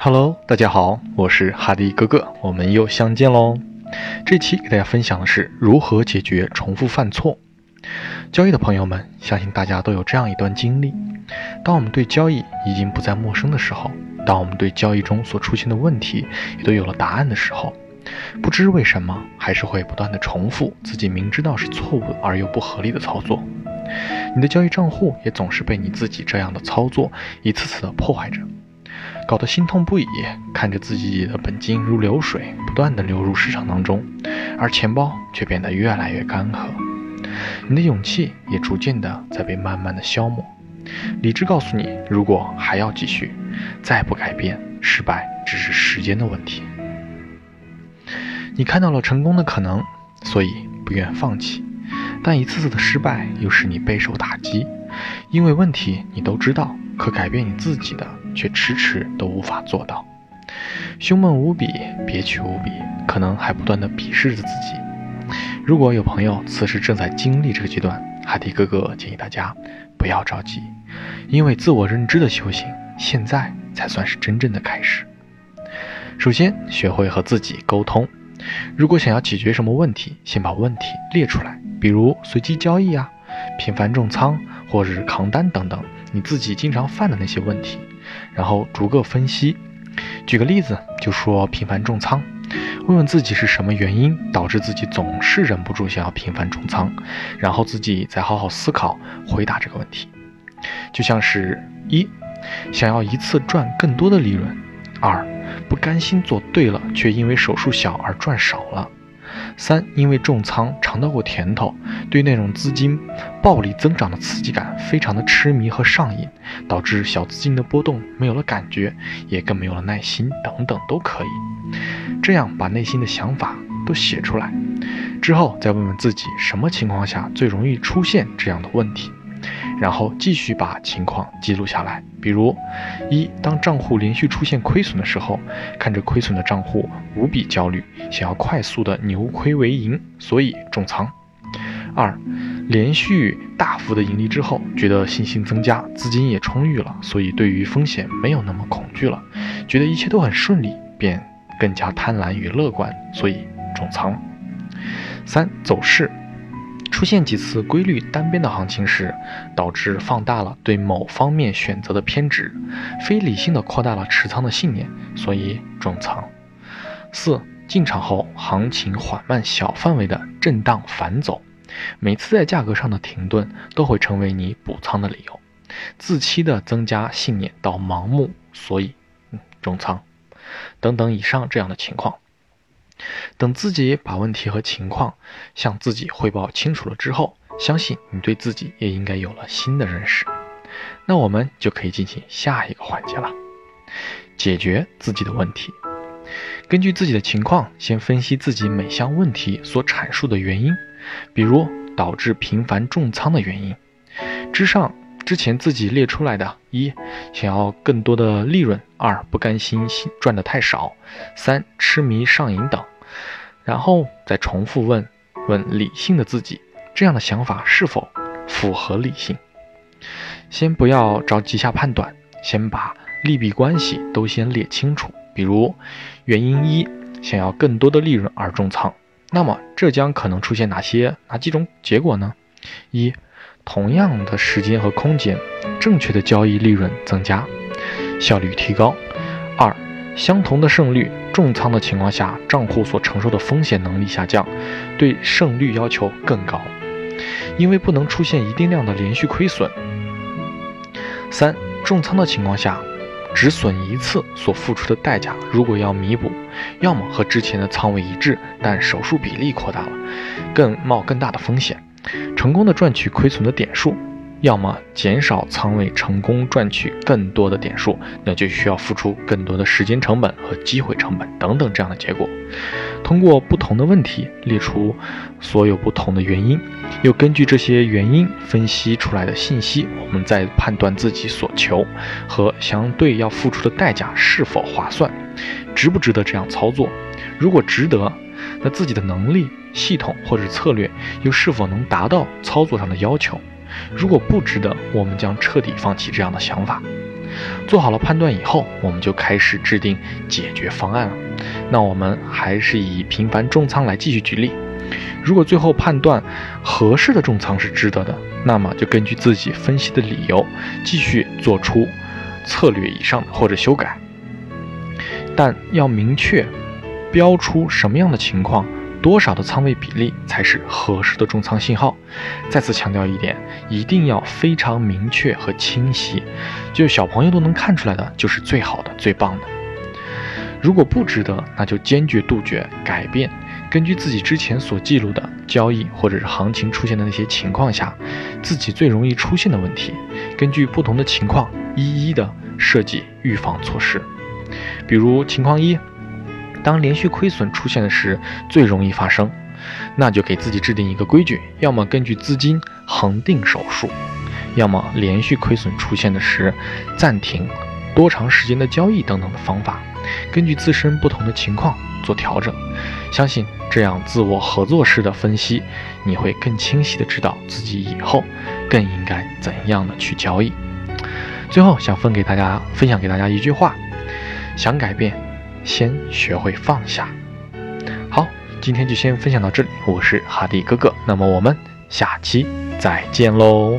Hello，大家好，我是哈迪哥哥，我们又相见喽。这期给大家分享的是如何解决重复犯错。交易的朋友们，相信大家都有这样一段经历：当我们对交易已经不再陌生的时候，当我们对交易中所出现的问题也都有了答案的时候，不知为什么，还是会不断的重复自己明知道是错误而又不合理的操作。你的交易账户也总是被你自己这样的操作一次次的破坏着。搞得心痛不已，看着自己的本金如流水，不断的流入市场当中，而钱包却变得越来越干涸，你的勇气也逐渐的在被慢慢的消磨。理智告诉你，如果还要继续，再不改变，失败只是时间的问题。你看到了成功的可能，所以不愿放弃，但一次次的失败又使你备受打击，因为问题你都知道，可改变你自己的。却迟迟都无法做到，胸闷无比，憋屈无比，可能还不断的鄙视着自己。如果有朋友此时正在经历这个阶段，哈迪哥哥建议大家不要着急，因为自我认知的修行现在才算是真正的开始。首先，学会和自己沟通。如果想要解决什么问题，先把问题列出来，比如随机交易啊、频繁重仓或者是扛单等等，你自己经常犯的那些问题。然后逐个分析，举个例子，就说频繁重仓，问问自己是什么原因导致自己总是忍不住想要频繁重仓，然后自己再好好思考回答这个问题。就像是一，想要一次赚更多的利润；二，不甘心做对了，却因为手数小而赚少了。三，因为重仓尝到过甜头，对那种资金暴力增长的刺激感非常的痴迷和上瘾，导致小资金的波动没有了感觉，也更没有了耐心等等都可以。这样把内心的想法都写出来，之后再问问自己什么情况下最容易出现这样的问题。然后继续把情况记录下来，比如，一当账户连续出现亏损的时候，看着亏损的账户无比焦虑，想要快速的扭亏为盈，所以重仓；二连续大幅的盈利之后，觉得信心增加，资金也充裕了，所以对于风险没有那么恐惧了，觉得一切都很顺利，便更加贪婪与乐观，所以重仓；三走势。出现几次规律单边的行情时，导致放大了对某方面选择的偏执，非理性的扩大了持仓的信念，所以重仓。四进场后，行情缓慢小范围的震荡反走，每次在价格上的停顿都会成为你补仓的理由，自欺的增加信念到盲目，所以嗯重仓。等等以上这样的情况。等自己把问题和情况向自己汇报清楚了之后，相信你对自己也应该有了新的认识。那我们就可以进行下一个环节了，解决自己的问题。根据自己的情况，先分析自己每项问题所阐述的原因，比如导致频繁重仓的原因。之上之前自己列出来的：一、想要更多的利润；二、不甘心赚的太少；三、痴迷上瘾等。然后再重复问问理性的自己，这样的想法是否符合理性？先不要着急下判断，先把利弊关系都先列清楚。比如，原因一，想要更多的利润而重仓，那么这将可能出现哪些哪几种结果呢？一，同样的时间和空间，正确的交易利润增加，效率提高。二，相同的胜率。重仓的情况下，账户所承受的风险能力下降，对胜率要求更高，因为不能出现一定量的连续亏损。三重仓的情况下，止损一次所付出的代价，如果要弥补，要么和之前的仓位一致，但手术比例扩大了，更冒更大的风险，成功的赚取亏损的点数。要么减少仓位，成功赚取更多的点数，那就需要付出更多的时间成本和机会成本等等这样的结果。通过不同的问题列出所有不同的原因，又根据这些原因分析出来的信息，我们再判断自己所求和相对要付出的代价是否划算，值不值得这样操作。如果值得，那自己的能力、系统或者策略又是否能达到操作上的要求？如果不值得，我们将彻底放弃这样的想法。做好了判断以后，我们就开始制定解决方案了。那我们还是以频繁重仓来继续举例。如果最后判断合适的重仓是值得的，那么就根据自己分析的理由，继续做出策略以上的或者修改。但要明确标出什么样的情况。多少的仓位比例才是合适的重仓信号？再次强调一点，一定要非常明确和清晰，就小朋友都能看出来的，就是最好的、最棒的。如果不值得，那就坚决杜绝改变。根据自己之前所记录的交易或者是行情出现的那些情况下，自己最容易出现的问题，根据不同的情况一一的设计预防措施。比如情况一。当连续亏损出现的时，最容易发生，那就给自己制定一个规矩：要么根据资金恒定手术，要么连续亏损出现的时暂停多长时间的交易等等的方法，根据自身不同的情况做调整。相信这样自我合作式的分析，你会更清晰的知道自己以后更应该怎样的去交易。最后想分给大家分享给大家一句话：想改变。先学会放下。好，今天就先分享到这里。我是哈迪哥哥，那么我们下期再见喽。